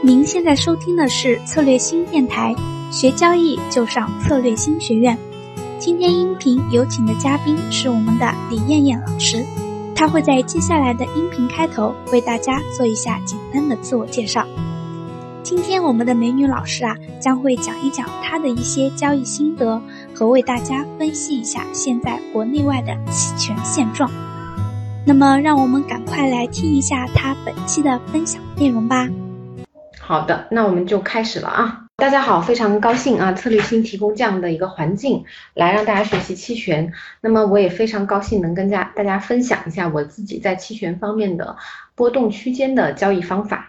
您现在收听的是策略新电台，学交易就上策略新学院。今天音频有请的嘉宾是我们的李艳艳老师，她会在接下来的音频开头为大家做一下简单的自我介绍。今天我们的美女老师啊，将会讲一讲她的一些交易心得，和为大家分析一下现在国内外的期权现状。那么，让我们赶快来听一下她本期的分享内容吧。好的，那我们就开始了啊！大家好，非常高兴啊，策略星提供这样的一个环境来让大家学习期权。那么我也非常高兴能跟家大家分享一下我自己在期权方面的波动区间的交易方法。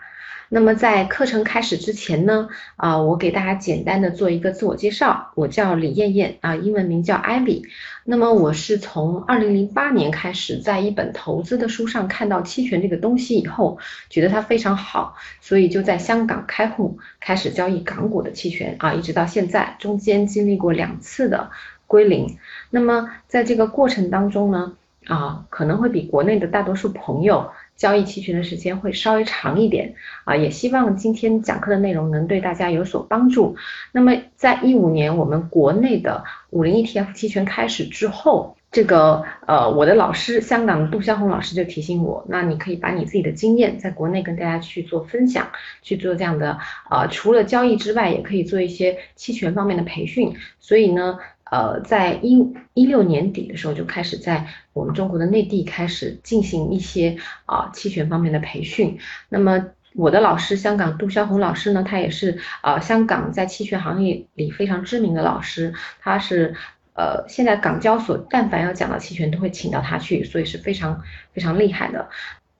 那么在课程开始之前呢，啊，我给大家简单的做一个自我介绍，我叫李艳艳啊，英文名叫 Ivy。那么我是从二零零八年开始，在一本投资的书上看到期权这个东西以后，觉得它非常好，所以就在香港开户，开始交易港股的期权啊，一直到现在，中间经历过两次的归零。那么在这个过程当中呢，啊，可能会比国内的大多数朋友。交易期权的时间会稍微长一点啊，也希望今天讲课的内容能对大家有所帮助。那么，在一五年我们国内的五零 ETF 期权开始之后，这个呃，我的老师香港的杜湘红老师就提醒我，那你可以把你自己的经验在国内跟大家去做分享，去做这样的呃，除了交易之外，也可以做一些期权方面的培训。所以呢。呃，在一一六年底的时候就开始在我们中国的内地开始进行一些啊期权方面的培训。那么我的老师香港杜霄红老师呢，他也是呃香港在期权行业里非常知名的老师，他是呃现在港交所但凡要讲到期权都会请到他去，所以是非常非常厉害的。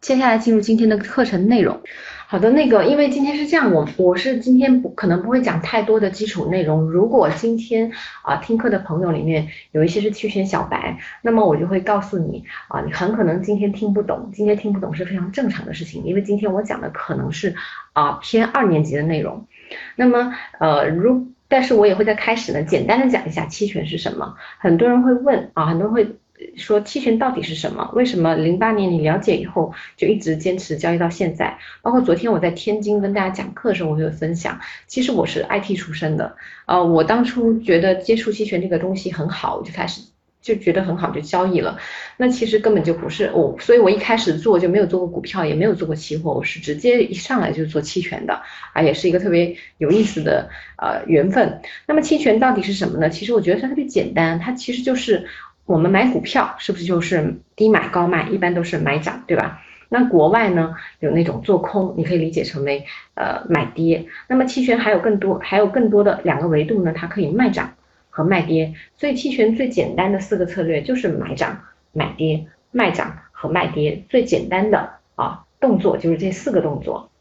接下来进入今天的课程内容。好的，那个，因为今天是这样，我我是今天不可能不会讲太多的基础内容。如果今天啊听课的朋友里面有一些是期权小白，那么我就会告诉你啊，你很可能今天听不懂，今天听不懂是非常正常的事情，因为今天我讲的可能是啊偏二年级的内容。那么呃如，但是我也会在开始呢简单的讲一下期权是什么。很多人会问啊，很多人会。说期权到底是什么？为什么零八年你了解以后就一直坚持交易到现在？包括昨天我在天津跟大家讲课的时候，我有分享。其实我是 IT 出身的，呃，我当初觉得接触期权这个东西很好，我就开始就觉得很好就交易了。那其实根本就不是我，所以我一开始做就没有做过股票，也没有做过期货，我是直接一上来就做期权的，啊，也是一个特别有意思的呃缘分。那么期权到底是什么呢？其实我觉得它特别简单，它其实就是。我们买股票是不是就是低买高卖，一般都是买涨，对吧？那国外呢有那种做空，你可以理解成为呃买跌。那么期权还有更多，还有更多的两个维度呢，它可以卖涨和卖跌。所以期权最简单的四个策略就是买涨、买跌、卖涨和卖跌，最简单的啊动作就是这四个动作。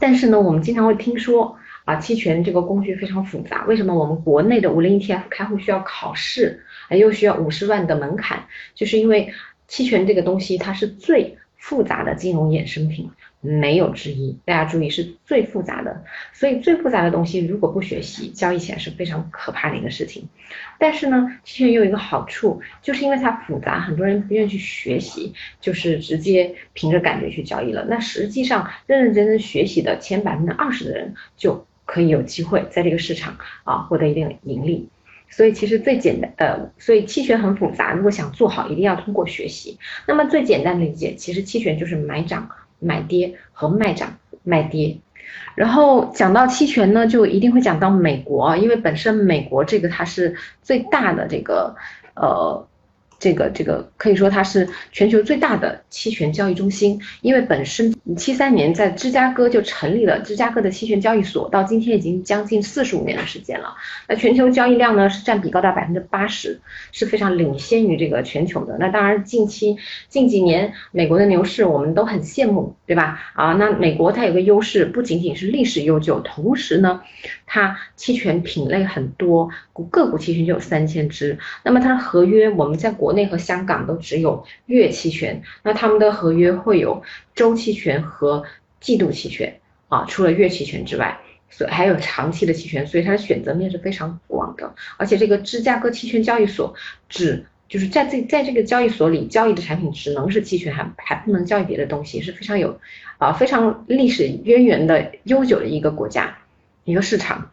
但是呢，我们经常会听说啊，期权这个工具非常复杂，为什么我们国内的五零 ETF 开户需要考试？又需要五十万的门槛，就是因为期权这个东西它是最复杂的金融衍生品，没有之一。大家注意，是最复杂的，所以最复杂的东西如果不学习，交易起来是非常可怕的一个事情。但是呢，期权有一个好处，就是因为它复杂，很多人不愿意去学习，就是直接凭着感觉去交易了。那实际上认认真真学习的前百分之二十的人，就可以有机会在这个市场啊获得一定的盈利。所以其实最简单，呃，所以期权很复杂，如果想做好，一定要通过学习。那么最简单的理解，其实期权就是买涨、买跌和卖涨、卖跌。然后讲到期权呢，就一定会讲到美国，因为本身美国这个它是最大的这个，呃。这个这个可以说它是全球最大的期权交易中心，因为本身七三年在芝加哥就成立了芝加哥的期权交易所，到今天已经将近四十五年的时间了。那全球交易量呢是占比高达百分之八十，是非常领先于这个全球的。那当然近期近几年美国的牛市我们都很羡慕，对吧？啊，那美国它有个优势，不仅仅是历史悠久，同时呢，它期权品类很多，股个股期权就有三千只。那么它的合约我们在国内和香港都只有月期权，那他们的合约会有周期权和季度期权啊，除了月期权之外，所还有长期的期权，所以它的选择面是非常广的。而且这个芝加哥期权交易所只就是在这在这个交易所里交易的产品只能是期权，还还不能交易别的东西，是非常有啊非常历史渊源的悠久的一个国家一个市场。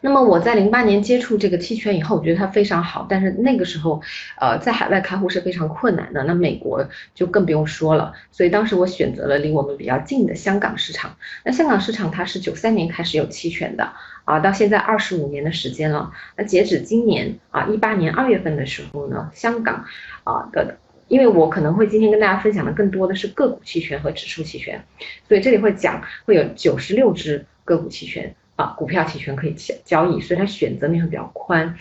那么我在零八年接触这个期权以后，我觉得它非常好，但是那个时候，呃，在海外开户是非常困难的，那美国就更不用说了。所以当时我选择了离我们比较近的香港市场。那香港市场它是九三年开始有期权的，啊，到现在二十五年的时间了。那截止今年啊一八年二月份的时候呢，香港啊的，因为我可能会今天跟大家分享的更多的是个股期权和指数期权，所以这里会讲会有九十六只个股期权。啊，股票期权可以交交易，所以它选择面会比较宽。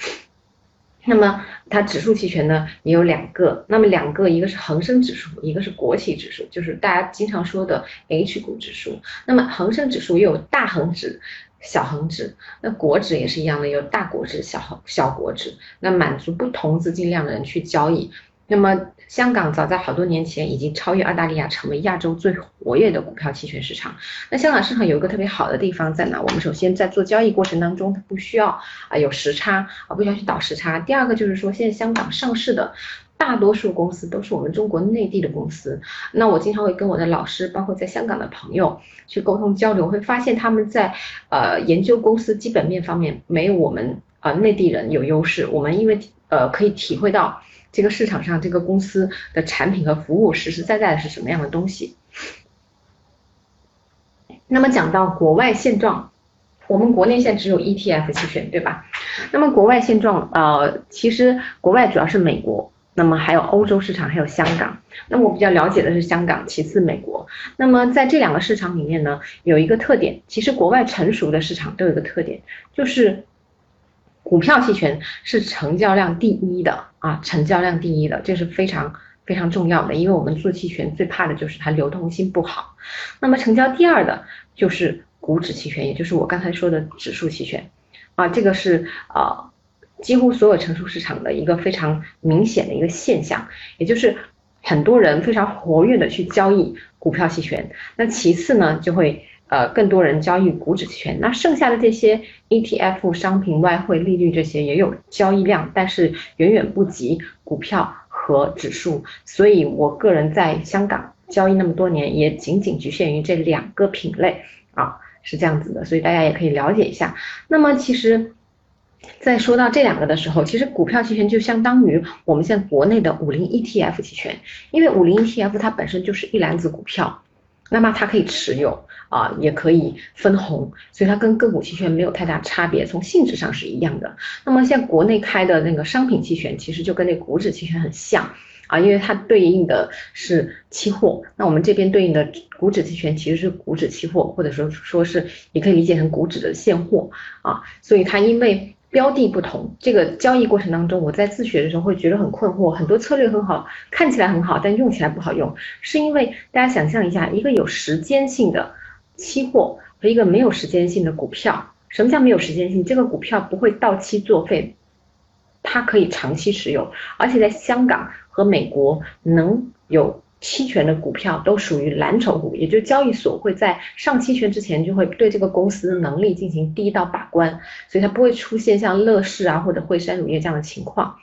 那么它指数期权呢也有两个，那么两个一个是恒生指数，一个是国企指数，就是大家经常说的 H 股指数。那么恒生指数又有大恒指、小恒指，那国指也是一样的，有大国指、小小国指，那满足不同资金量的人去交易。那么，香港早在好多年前已经超越澳大利亚，成为亚洲最活跃的股票期权市场。那香港市场有一个特别好的地方在哪？我们首先在做交易过程当中，它不需要啊有时差啊，不需要去倒时差。第二个就是说，现在香港上市的大多数公司都是我们中国内地的公司。那我经常会跟我的老师，包括在香港的朋友去沟通交流，会发现他们在呃研究公司基本面方面没有我们啊内地人有优势。我们因为呃可以体会到。这个市场上，这个公司的产品和服务实实在在的是什么样的东西？那么讲到国外现状，我们国内现在只有 ETF 期权，对吧？那么国外现状，呃，其实国外主要是美国，那么还有欧洲市场，还有香港。那么我比较了解的是香港，其次美国。那么在这两个市场里面呢，有一个特点，其实国外成熟的市场都有一个特点，就是。股票期权是成交量第一的啊，成交量第一的，这是非常非常重要的，因为我们做期权最怕的就是它流动性不好。那么成交第二的就是股指期权，也就是我刚才说的指数期权啊，这个是啊几乎所有成熟市场的一个非常明显的一个现象，也就是很多人非常活跃的去交易股票期权。那其次呢，就会。呃，更多人交易股指期权，那剩下的这些 ETF、商品、外汇、利率这些也有交易量，但是远远不及股票和指数。所以我个人在香港交易那么多年，也仅仅局限于这两个品类啊，是这样子的。所以大家也可以了解一下。那么其实，在说到这两个的时候，其实股票期权就相当于我们现在国内的五零 ETF 期权，因为五零 ETF 它本身就是一篮子股票。那么它可以持有啊，也可以分红，所以它跟个股期权没有太大差别，从性质上是一样的。那么像国内开的那个商品期权，其实就跟那股指期权很像啊，因为它对应的是期货。那我们这边对应的股指期权其实是股指期货，或者说说是也可以理解成股指的现货啊，所以它因为。标的不同，这个交易过程当中，我在自学的时候会觉得很困惑，很多策略很好，看起来很好，但用起来不好用，是因为大家想象一下，一个有时间性的期货和一个没有时间性的股票，什么叫没有时间性？这个股票不会到期作废，它可以长期持有，而且在香港和美国能有。期权的股票都属于蓝筹股，也就交易所会在上期权之前就会对这个公司的能力进行第一道把关，所以它不会出现像乐视啊或者惠山乳业这样的情况。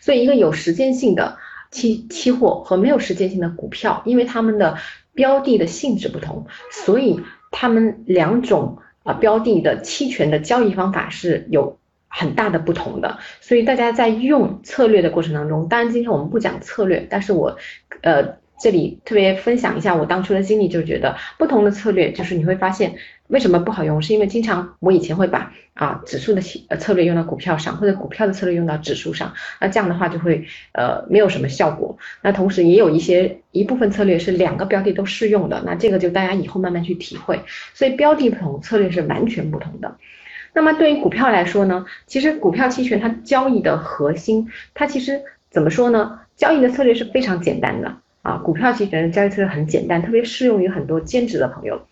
所以一个有时间性的期期货和没有时间性的股票，因为它们的标的的性质不同，所以他们两种啊标的的期权的交易方法是有很大的不同的。所以大家在用策略的过程当中，当然今天我们不讲策略，但是我呃。这里特别分享一下我当初的经历，就觉得不同的策略，就是你会发现为什么不好用，是因为经常我以前会把啊指数的呃策略用到股票上，或者股票的策略用到指数上，那这样的话就会呃没有什么效果。那同时也有一些一部分策略是两个标的都适用的，那这个就大家以后慢慢去体会。所以标的不同，策略是完全不同的。那么对于股票来说呢，其实股票期权它交易的核心，它其实怎么说呢？交易的策略是非常简单的。啊，股票期权的交易策略很简单，特别适用于很多兼职的朋友。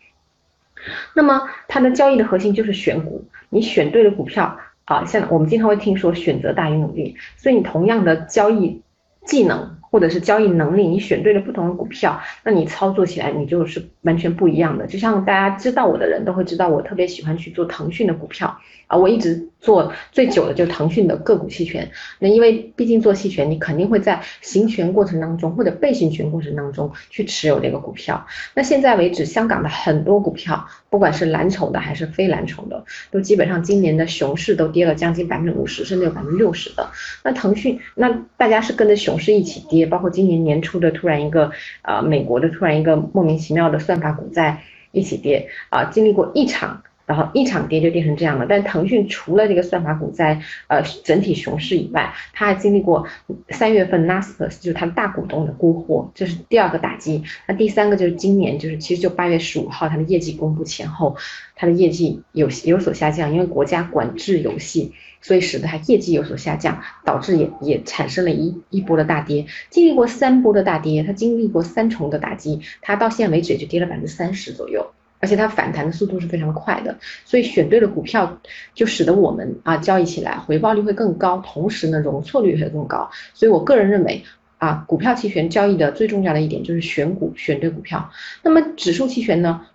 那么它的交易的核心就是选股，你选对了股票啊，像我们经常会听说选择大于努力，所以你同样的交易技能或者是交易能力，你选对了不同的股票，那你操作起来你就是完全不一样的。就像大家知道我的人都会知道，我特别喜欢去做腾讯的股票啊，我一直做最久的就是腾讯的个股期权。那因为毕竟做期权，你肯定会在行权过程当中或者被行权过程当中去持有这个股票。那现在为止，香港的很多股票，不管是蓝筹的还是非蓝筹的，都基本上今年的熊市都跌了将近百分之五十，甚至有百分之六十的。那腾讯，那大家是跟着熊市一起跌。也包括今年年初的突然一个，呃，美国的突然一个莫名其妙的算法股在一起跌，啊，经历过一场，然后一场跌就跌成这样了。但腾讯除了这个算法股在呃整体熊市以外，它还经历过三月份 Nasdaq 就是它大股东的沽货，这是第二个打击。那第三个就是今年，就是其实就八月十五号它的业绩公布前后，它的业绩有有所下降，因为国家管制游戏。所以使得它业绩有所下降，导致也也产生了一一波的大跌。经历过三波的大跌，它经历过三重的打击，它到现在为止也就跌了百分之三十左右，而且它反弹的速度是非常快的。所以选对了股票，就使得我们啊交易起来回报率会更高，同时呢容错率也会更高。所以我个人认为啊，股票期权交易的最重要的一点就是选股，选对股票。那么指数期权呢，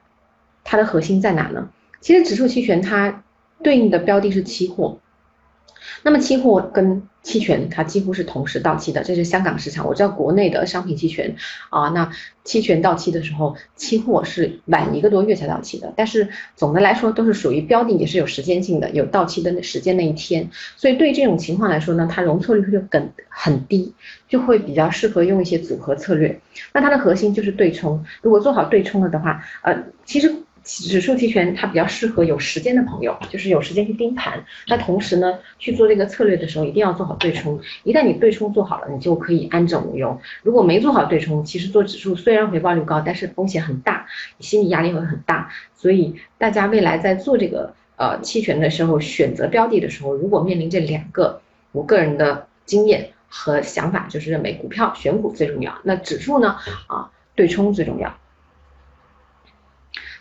它的核心在哪呢？其实指数期权它对应的标的是期货。那么期货跟期权它几乎是同时到期的，这是香港市场。我知道国内的商品期权啊，那期权到期的时候，期货是晚一个多月才到期的。但是总的来说都是属于标的，也是有时间性的，有到期的那时间那一天。所以对这种情况来说呢，它容错率会更很低，就会比较适合用一些组合策略。那它的核心就是对冲，如果做好对冲了的话，呃，其实。指数期权它比较适合有时间的朋友，就是有时间去盯盘。那同时呢，去做这个策略的时候，一定要做好对冲。一旦你对冲做好了，你就可以安枕无忧。如果没做好对冲，其实做指数虽然回报率高，但是风险很大，心理压力会很大。所以大家未来在做这个呃期权的时候，选择标的的时候，如果面临这两个，我个人的经验和想法就是认为股票选股最重要，那指数呢啊对冲最重要。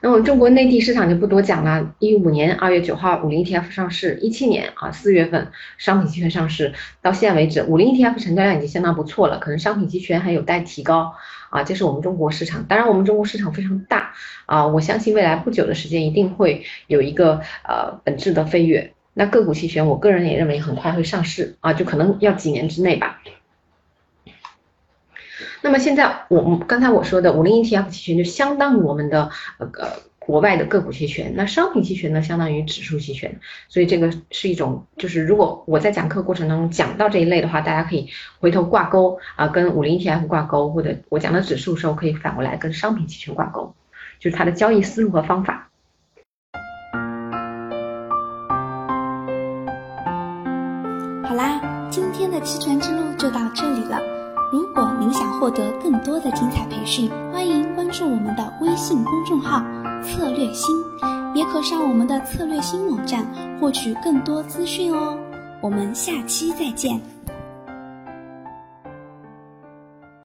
那么中国内地市场就不多讲了。一五年二月九号五零 ETF 上市，一七年啊四月份商品期权上市，到现在为止五零 ETF 成交量已经相当不错了，可能商品期权还有待提高啊。这是我们中国市场，当然我们中国市场非常大啊，我相信未来不久的时间一定会有一个呃本质的飞跃。那个股期权，我个人也认为很快会上市啊，就可能要几年之内吧。那么现在我们刚才我说的五零 ETF 期权就相当于我们的呃国外的个股期权，那商品期权呢相当于指数期权，所以这个是一种就是如果我在讲课过程当中讲到这一类的话，大家可以回头挂钩啊，跟五零 ETF 挂钩，或者我讲的指数时候可以反过来跟商品期权挂钩，就是它的交易思路和方法。好啦，今天的期权之路就到这里了。如果您想获得更多的精彩培训，欢迎关注我们的微信公众号“策略星”，也可上我们的策略星网站获取更多资讯哦。我们下期再见。